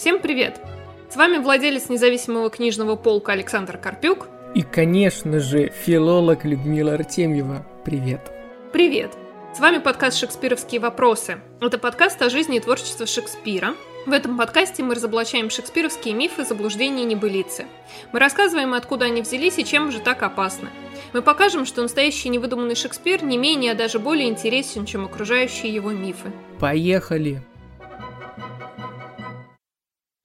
Всем привет! С вами владелец независимого книжного полка Александр Карпюк. И, конечно же, филолог Людмила Артемьева. Привет! Привет! С вами подкаст «Шекспировские вопросы». Это подкаст о жизни и творчестве Шекспира. В этом подкасте мы разоблачаем шекспировские мифы, заблуждения и небылицы. Мы рассказываем, откуда они взялись и чем же так опасны. Мы покажем, что настоящий невыдуманный Шекспир не менее, а даже более интересен, чем окружающие его мифы. Поехали!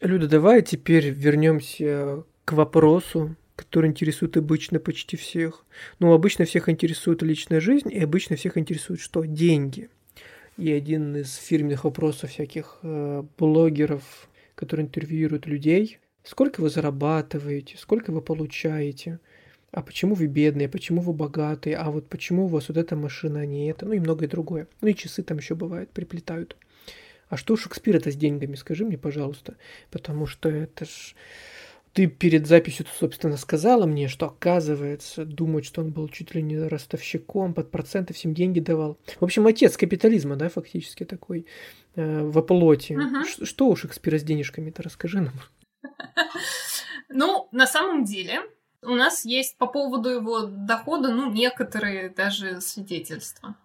Люда, давай теперь вернемся к вопросу, который интересует обычно почти всех. Ну, обычно всех интересует личная жизнь, и обычно всех интересует что? Деньги. И один из фирменных вопросов всяких э, блогеров, которые интервьюируют людей, сколько вы зарабатываете, сколько вы получаете, а почему вы бедные, почему вы богатые, а вот почему у вас вот эта машина, а не это, ну и многое другое. Ну и часы там еще бывает, приплетают. А что у Шекспира-то с деньгами, скажи мне, пожалуйста. Потому что это ж... Ты перед записью, собственно, сказала мне, что, оказывается, думают, что он был чуть ли не ростовщиком, под проценты всем деньги давал. В общем, отец капитализма, да, фактически такой, э, в оплоте. Угу. Что у Шекспира с денежками-то, расскажи нам. Ну, на самом деле, у нас есть по поводу его дохода, ну, некоторые даже свидетельства.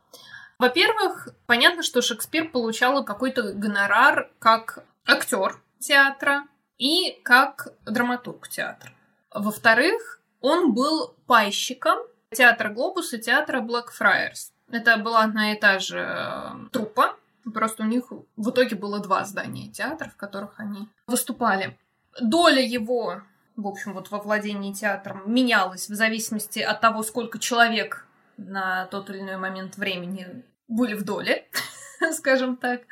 Во-первых, понятно, что Шекспир получал какой-то гонорар как актер театра и как драматург театра. Во-вторых, он был пайщиком театра Глобус и театра Blackfriars. Это была одна и та же э, труппа, просто у них в итоге было два здания театра, в которых они выступали. Доля его, в общем, вот во владении театром менялась в зависимости от того, сколько человек на тот или иной момент времени были в доле, скажем так.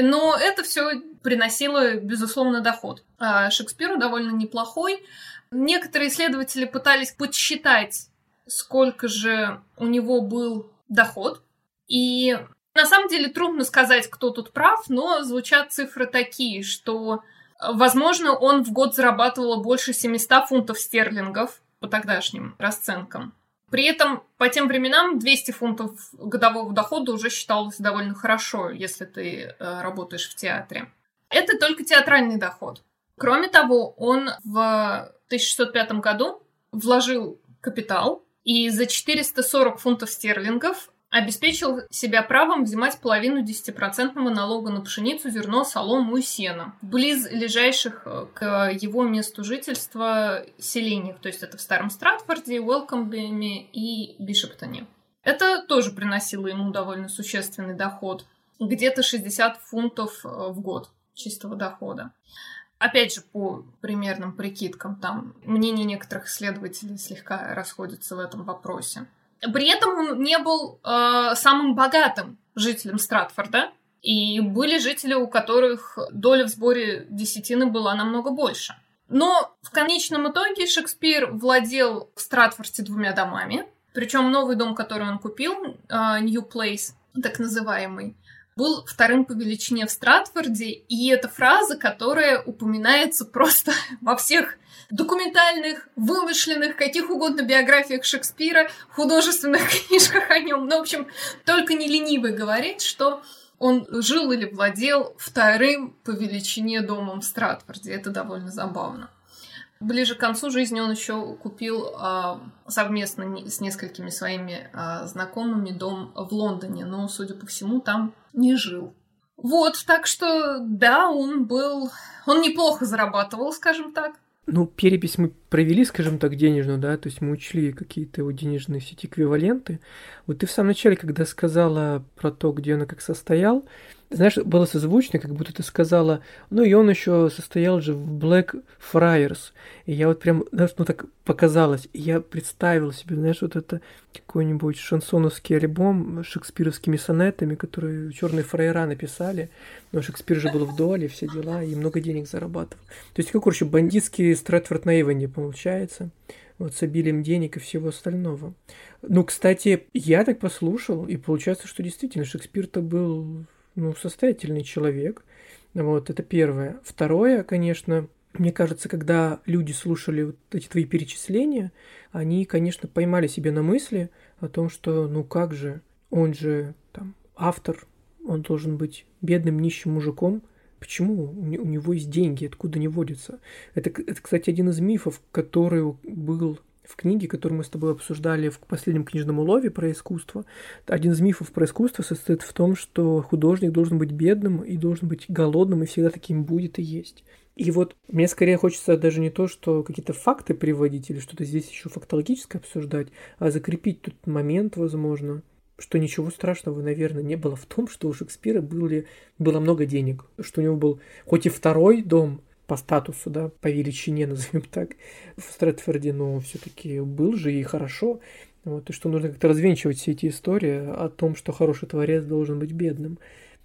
Но это все приносило, безусловно, доход. А Шекспиру довольно неплохой. Некоторые исследователи пытались подсчитать, сколько же у него был доход. И на самом деле трудно сказать, кто тут прав, но звучат цифры такие, что, возможно, он в год зарабатывал больше 700 фунтов стерлингов по тогдашним расценкам. При этом по тем временам 200 фунтов годового дохода уже считалось довольно хорошо, если ты э, работаешь в театре. Это только театральный доход. Кроме того, он в 1605 году вложил капитал и за 440 фунтов стерлингов обеспечил себя правом взимать половину 10% налога на пшеницу, зерно, солому и сено, близ лежащих э, к его месту жительства селениях, то есть это в Старом Стратфорде, Уэлкомбеме и Бишоптоне. Это тоже приносило ему довольно существенный доход, где-то 60 фунтов э, в год чистого дохода. Опять же, по примерным прикидкам, там мнения некоторых исследователей слегка расходятся в этом вопросе. При этом он не был э, самым богатым жителем Стратфорда, и были жители, у которых доля в сборе десятины была намного больше. Но в конечном итоге Шекспир владел в Стратфорде двумя домами, причем новый дом, который он купил, э, New Place, так называемый, был вторым по величине в Стратфорде, и это фраза, которая упоминается просто во всех документальных, вымышленных, каких угодно биографиях Шекспира, художественных книжках о нем. Ну, в общем, только не ленивый говорить, что он жил или владел вторым по величине домом в Стратфорде. Это довольно забавно. Ближе к концу жизни он еще купил э, совместно с несколькими своими э, знакомыми дом в Лондоне, но, судя по всему, там не жил. Вот, так что да, он был... Он неплохо зарабатывал, скажем так. Ну, перепись мы провели, скажем так, денежную, да, то есть мы учли какие-то его денежные все эти эквиваленты. Вот ты в самом начале, когда сказала про то, где он как состоял, знаешь, было созвучно, как будто ты сказала, ну и он еще состоял же в Black Friars. И я вот прям, знаешь, ну так показалось. Я представил себе, знаешь, вот это какой-нибудь шансоновский альбом с шекспировскими сонетами, которые черные фраера написали. Но Шекспир же был в доле, все дела, и много денег зарабатывал. То есть, как, короче, бандитский Стрэдфорд на Иване получается. Вот с обилием денег и всего остального. Ну, кстати, я так послушал, и получается, что действительно Шекспир-то был ну, состоятельный человек. Вот, это первое. Второе, конечно, мне кажется, когда люди слушали вот эти твои перечисления, они, конечно, поймали себе на мысли о том, что, ну как же, он же там автор, он должен быть бедным нищим мужиком, Почему у него есть деньги, откуда они водятся? Это, это, кстати, один из мифов, который был в книге, которую мы с тобой обсуждали в последнем книжном улове про искусство. Один из мифов про искусство состоит в том, что художник должен быть бедным и должен быть голодным, и всегда таким будет и есть. И вот мне скорее хочется даже не то, что какие-то факты приводить или что-то здесь еще фактологическое обсуждать, а закрепить тот момент, возможно, что ничего страшного, наверное, не было в том, что у Шекспира были, было много денег, что у него был хоть и второй дом, по статусу, да, по величине, назовем так, в Стрэдфорде, но все-таки был же и хорошо. Вот, и что нужно как-то развенчивать все эти истории о том, что хороший творец должен быть бедным.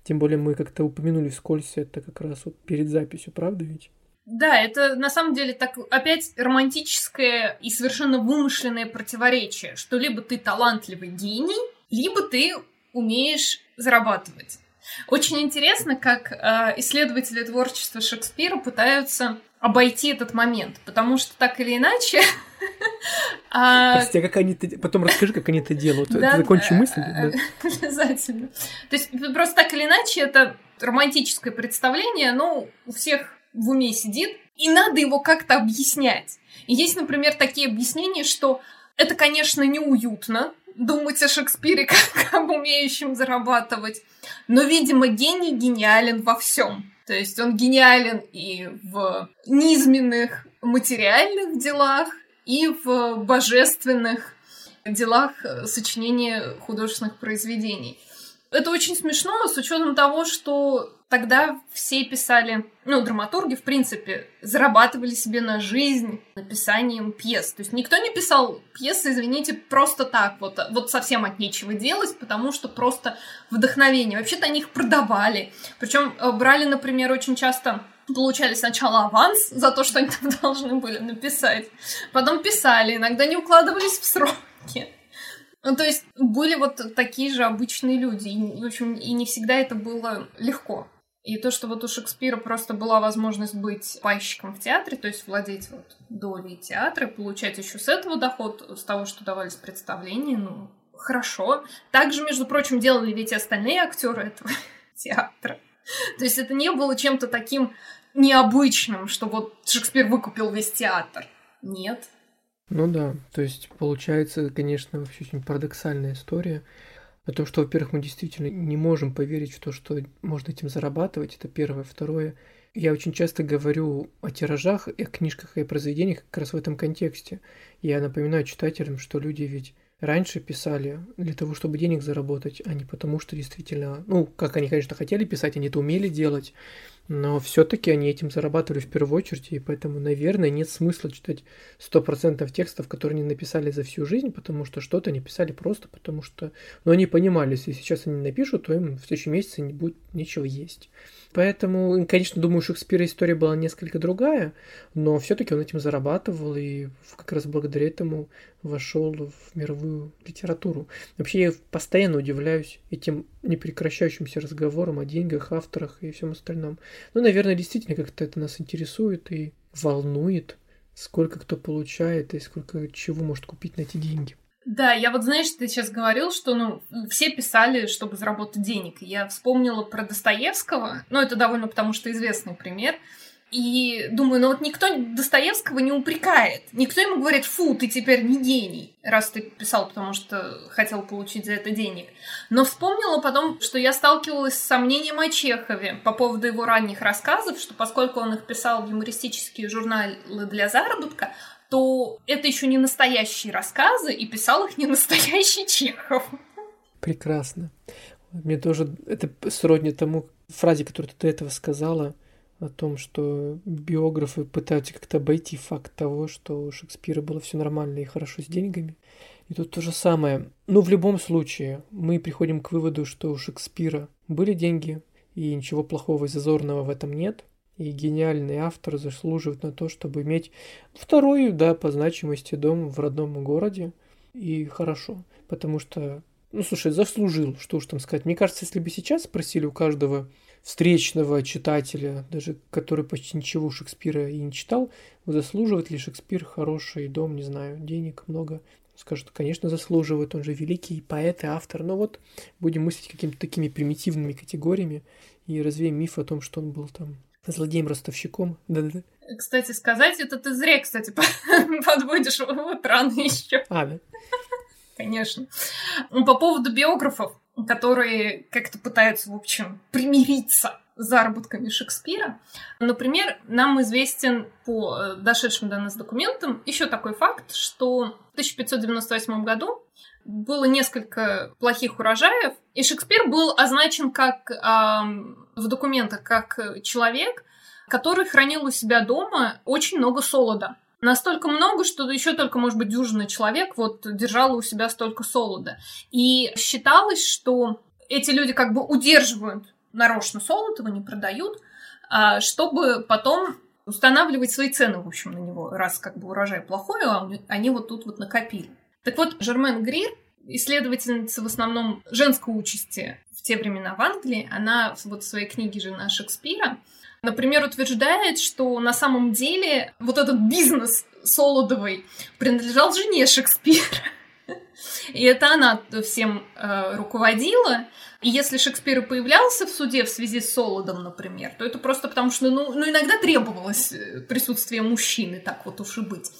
Тем более мы как-то упомянули вскользь это как раз вот перед записью, правда ведь? Да, это на самом деле так опять романтическое и совершенно вымышленное противоречие, что либо ты талантливый гений, либо ты умеешь зарабатывать. Очень интересно, как э, исследователи творчества Шекспира пытаются обойти этот момент, потому что так или иначе... а... Прости, а как они это... Потом расскажи, как они это делают. Да, Закончи мысль. Обязательно. То есть просто так или иначе это романтическое представление, ну, у всех в уме сидит, и надо его как-то объяснять. И есть, например, такие объяснения, что это, конечно, неуютно, думать о Шекспире как об умеющем зарабатывать. Но, видимо, гений гениален во всем. То есть он гениален и в низменных материальных делах, и в божественных делах сочинения художественных произведений. Это очень смешно с учетом того, что тогда все писали, ну, драматурги, в принципе, зарабатывали себе на жизнь написанием пьес. То есть никто не писал пьесы, извините, просто так, вот, вот совсем от нечего делать, потому что просто вдохновение. Вообще-то они их продавали. Причем э, брали, например, очень часто получали сначала аванс за то, что они там должны были написать, потом писали, иногда не укладывались в сроки. Ну, то есть были вот такие же обычные люди. И, в общем, и не всегда это было легко. И то, что вот у Шекспира просто была возможность быть пайщиком в театре, то есть владеть вот долей театра, получать еще с этого доход, с того, что давались представления, ну, хорошо. Также, между прочим, делали ведь и остальные актеры этого театра. То есть это не было чем-то таким необычным, что вот Шекспир выкупил весь театр. Нет. Ну да, то есть получается, конечно, вообще очень парадоксальная история о том, что, во-первых, мы действительно не можем поверить в то, что можно этим зарабатывать, это первое. Второе, я очень часто говорю о тиражах, о книжках и о произведениях как раз в этом контексте. Я напоминаю читателям, что люди ведь раньше писали для того, чтобы денег заработать, а не потому, что действительно, ну, как они, конечно, хотели писать, они это умели делать, но все-таки они этим зарабатывали в первую очередь, и поэтому, наверное, нет смысла читать 100% текстов, которые они написали за всю жизнь, потому что что-то они писали просто, потому что... Ну, они понимали, если сейчас они напишут, то им в следующем месяце не будет нечего есть. Поэтому, конечно, думаю, у Шекспира история была несколько другая, но все-таки он этим зарабатывал и как раз благодаря этому вошел в мировую литературу. Вообще я постоянно удивляюсь этим непрекращающимся разговорам о деньгах, авторах и всем остальном. Ну, наверное, действительно как-то это нас интересует и волнует, сколько кто получает и сколько чего может купить на эти деньги. Да, я вот, знаешь, ты сейчас говорил, что, ну, все писали, чтобы заработать денег. Я вспомнила про Достоевского, ну, это довольно потому что известный пример. И думаю, ну вот никто Достоевского не упрекает. Никто ему говорит, фу, ты теперь не гений, раз ты писал, потому что хотел получить за это денег. Но вспомнила потом, что я сталкивалась с сомнением о Чехове по поводу его ранних рассказов, что поскольку он их писал в юмористические журналы для заработка, то это еще не настоящие рассказы, и писал их не настоящий Чехов. Прекрасно. Мне тоже это сродни тому фразе, которую ты до этого сказала, о том, что биографы пытаются как-то обойти факт того, что у Шекспира было все нормально и хорошо с деньгами. И тут то же самое. Ну, в любом случае, мы приходим к выводу, что у Шекспира были деньги, и ничего плохого и зазорного в этом нет и гениальный автор заслуживает на то, чтобы иметь второй, да, по значимости дом в родном городе. И хорошо, потому что, ну, слушай, заслужил, что уж там сказать. Мне кажется, если бы сейчас спросили у каждого встречного читателя, даже который почти ничего Шекспира и не читал, заслуживает ли Шекспир хороший дом, не знаю, денег много. скажут, конечно, заслуживают, он же великий поэт и автор, но вот будем мыслить какими-то такими примитивными категориями и развеем миф о том, что он был там злодеем-ростовщиком. Да-да-да. Кстати, сказать, это ты зря, кстати, подводишь вот рано еще. А, да? Конечно. По поводу биографов, которые как-то пытаются, в общем, примириться с заработками Шекспира. Например, нам известен по э, дошедшим до нас документам еще такой факт, что в 1598 году было несколько плохих урожаев, и Шекспир был означен как э, в документах как человек, который хранил у себя дома очень много солода. Настолько много, что еще только, может быть, дюжина человек вот держала у себя столько солода. И считалось, что эти люди как бы удерживают нарочно солод, его не продают, а чтобы потом устанавливать свои цены, в общем, на него, раз как бы урожай плохой, а они вот тут вот накопили. Так вот, Жермен Грир, исследовательница в основном женской участи в те времена в Англии, она вот в своей книге «Жена Шекспира» например, утверждает, что на самом деле вот этот бизнес Солодовой принадлежал жене Шекспира. И это она всем э, руководила. И если Шекспир появлялся в суде в связи с Солодом, например, то это просто потому, что ну, ну, иногда требовалось э, присутствие мужчины, так вот уж и быть.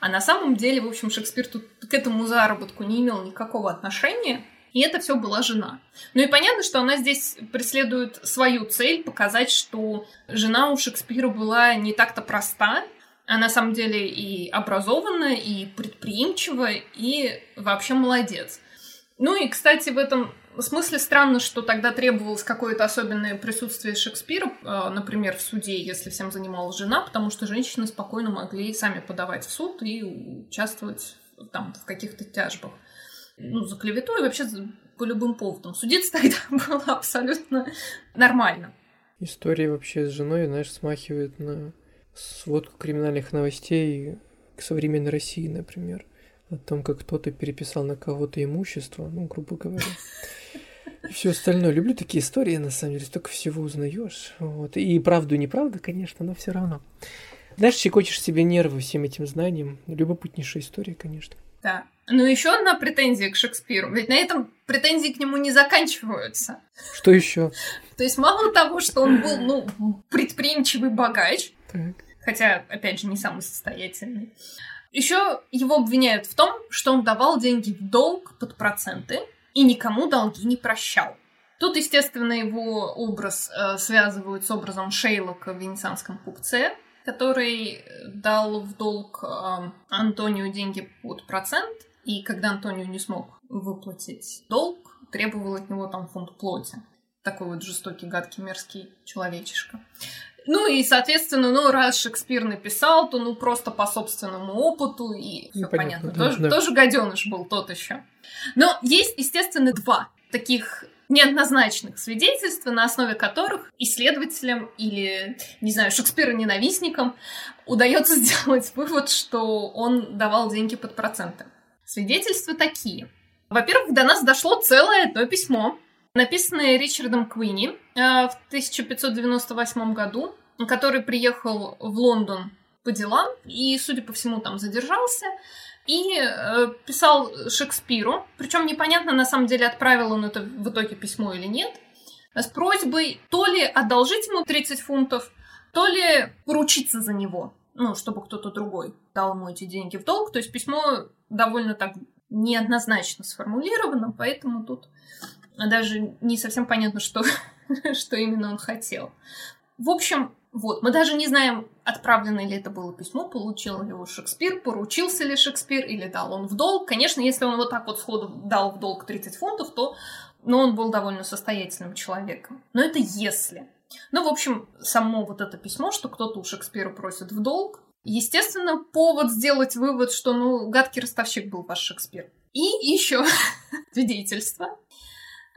А на самом деле, в общем, Шекспир тут к этому заработку не имел никакого отношения. И это все была жена. Ну и понятно, что она здесь преследует свою цель, показать, что жена у Шекспира была не так-то проста, а на самом деле и образована, и предприимчива, и вообще молодец. Ну и, кстати, в этом смысле странно, что тогда требовалось какое-то особенное присутствие Шекспира, э, например, в суде, если всем занималась жена, потому что женщины спокойно могли сами подавать в суд и участвовать там в каких-то тяжбах ну, за клевету и вообще по любым поводам. Судиться тогда было абсолютно нормально. История вообще с женой, знаешь, смахивает на сводку криминальных новостей к современной России, например. О том, как кто-то переписал на кого-то имущество, ну, грубо говоря. И все остальное. Люблю такие истории, на самом деле, столько всего узнаешь. Вот. И правду и неправду, конечно, но все равно. Знаешь, щекочешь себе нервы всем этим знанием. Любопытнейшая история, конечно. Да. Ну, еще одна претензия к Шекспиру. Ведь на этом претензии к нему не заканчиваются. Что еще? То есть, мало того, что он был, ну, предприимчивый богач, так. хотя, опять же, не самый состоятельный, еще его обвиняют в том, что он давал деньги в долг под проценты и никому долги не прощал. Тут, естественно, его образ э, связывают с образом Шейлока в «Венецианском купце», который э, дал в долг э, Антонию деньги под процент, и когда Антонио не смог выплатить долг, требовал от него там фунт плоти. Такой вот жестокий, гадкий, мерзкий человечишка. Ну и, соответственно, ну, раз Шекспир написал, то ну просто по собственному опыту, и все ну, понятно. понятно. Да, тоже, да. тоже гаденыш был тот еще. Но есть, естественно, два таких неоднозначных свидетельств, на основе которых исследователям или, не знаю, Шекспира-ненавистникам удается сделать вывод, что он давал деньги под проценты. Свидетельства такие. Во-первых, до нас дошло целое одно письмо, написанное Ричардом Куини э, в 1598 году, который приехал в Лондон по делам и, судя по всему, там задержался и э, писал Шекспиру, причем непонятно на самом деле отправил он это в итоге письмо или нет, с просьбой то ли одолжить ему 30 фунтов, то ли поручиться за него, ну, чтобы кто-то другой дал ему эти деньги в долг. То есть письмо довольно так неоднозначно сформулировано, поэтому тут даже не совсем понятно, что, что именно он хотел. В общем, вот, мы даже не знаем, отправлено ли это было письмо, получил ли его Шекспир, поручился ли Шекспир или дал он в долг. Конечно, если он вот так вот сходу дал в долг 30 фунтов, то ну, он был довольно состоятельным человеком. Но это если. Ну, в общем, само вот это письмо, что кто-то у Шекспира просит в долг, естественно, повод сделать вывод, что, ну, гадкий ростовщик был ваш Шекспир. И еще свидетельство,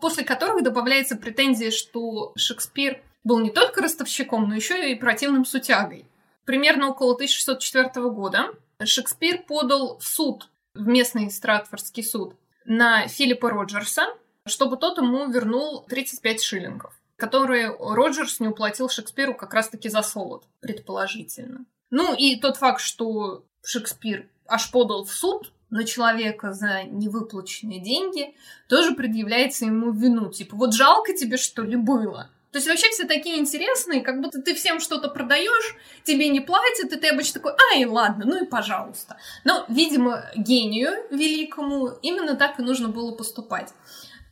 после которых добавляется претензия, что Шекспир был не только ростовщиком, но еще и противным сутягой. Примерно около 1604 года Шекспир подал в суд, в местный Стратфордский суд, на Филиппа Роджерса, чтобы тот ему вернул 35 шиллингов, которые Роджерс не уплатил Шекспиру как раз-таки за солод, предположительно. Ну и тот факт, что Шекспир аж подал в суд на человека за невыплаченные деньги, тоже предъявляется ему вину. Типа, вот жалко тебе, что ли, было? То есть вообще все такие интересные, как будто ты всем что-то продаешь, тебе не платят, и ты обычно такой, ай, ладно, ну и пожалуйста. Но, видимо, гению великому именно так и нужно было поступать.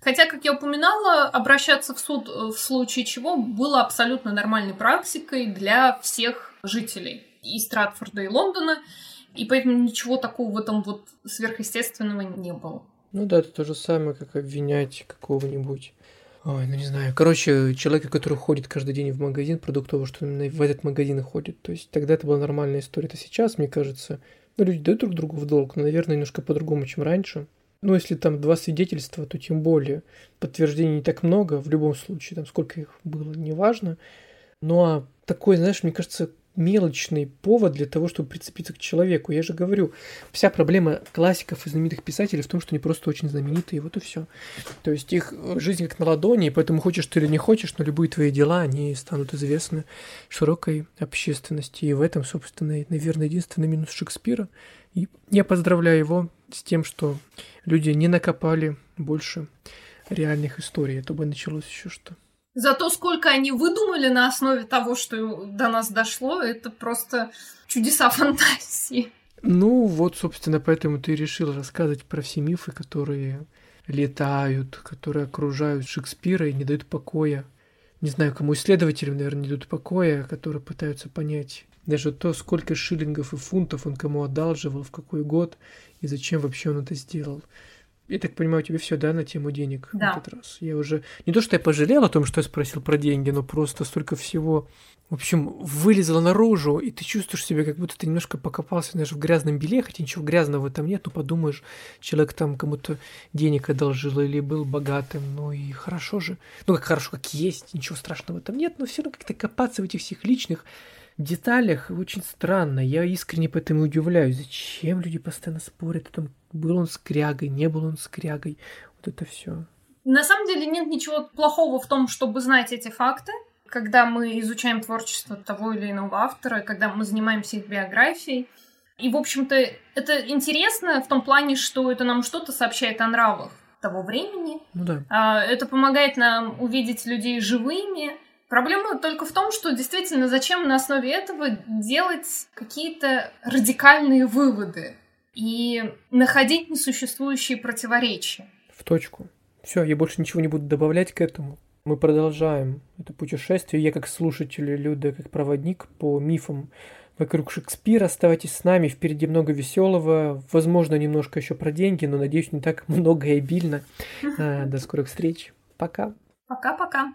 Хотя, как я упоминала, обращаться в суд э, в случае чего было абсолютно нормальной практикой для всех жителей и Стратфорда, и Лондона, и поэтому ничего такого в этом вот сверхъестественного не было. Ну да, это то же самое, как обвинять какого-нибудь Ой, ну не знаю. Короче, человека, который ходит каждый день в магазин продуктовый, что именно в этот магазин и ходит. То есть тогда это была нормальная история. Это сейчас, мне кажется, ну, люди дают друг другу в долг, но, наверное, немножко по-другому, чем раньше. Ну, если там два свидетельства, то тем более. Подтверждений не так много, в любом случае, там сколько их было, неважно. Ну, а такой, знаешь, мне кажется, мелочный повод для того, чтобы прицепиться к человеку. Я же говорю, вся проблема классиков и знаменитых писателей в том, что они просто очень знаменитые, вот и все. То есть их жизнь как на ладони, и поэтому хочешь ты или не хочешь, но любые твои дела, они станут известны широкой общественности. И в этом, собственно, наверное, единственный минус Шекспира. И я поздравляю его с тем, что люди не накопали больше реальных историй, а бы началось еще что. Зато сколько они выдумали на основе того, что до нас дошло, это просто чудеса фантазии. Ну, вот, собственно, поэтому ты решил рассказывать про все мифы, которые летают, которые окружают Шекспира и не дают покоя. Не знаю, кому исследователям, наверное, не дают покоя, которые пытаются понять даже то, сколько шиллингов и фунтов он кому одалживал, в какой год и зачем вообще он это сделал. Я так понимаю, тебе все, да, на тему денег да. в этот раз. Я уже не то, что я пожалел о том, что я спросил про деньги, но просто столько всего, в общем, вылезло наружу, и ты чувствуешь себя, как будто ты немножко покопался, знаешь, в грязном белье, хотя ничего грязного там нет, но подумаешь, человек там кому-то денег одолжил или был богатым, ну и хорошо же. Ну, как хорошо, как есть, ничего страшного там нет, но все равно как-то копаться в этих всех личных деталях очень странно. Я искренне поэтому удивляюсь, зачем люди постоянно спорят о том, был он скрягой, не был он скрягой. Вот это все. На самом деле нет ничего плохого в том, чтобы знать эти факты. Когда мы изучаем творчество того или иного автора, когда мы занимаемся их биографией. И, в общем-то, это интересно в том плане, что это нам что-то сообщает о нравах того времени. Ну да. А, это помогает нам увидеть людей живыми, Проблема только в том, что действительно зачем на основе этого делать какие-то радикальные выводы и находить несуществующие противоречия. В точку. Все, я больше ничего не буду добавлять к этому. Мы продолжаем это путешествие. Я как слушатель, Люда, как проводник по мифам вокруг Шекспира. Оставайтесь с нами, впереди много веселого, возможно, немножко еще про деньги, но, надеюсь, не так много и обильно. А, до скорых встреч. Пока. Пока-пока.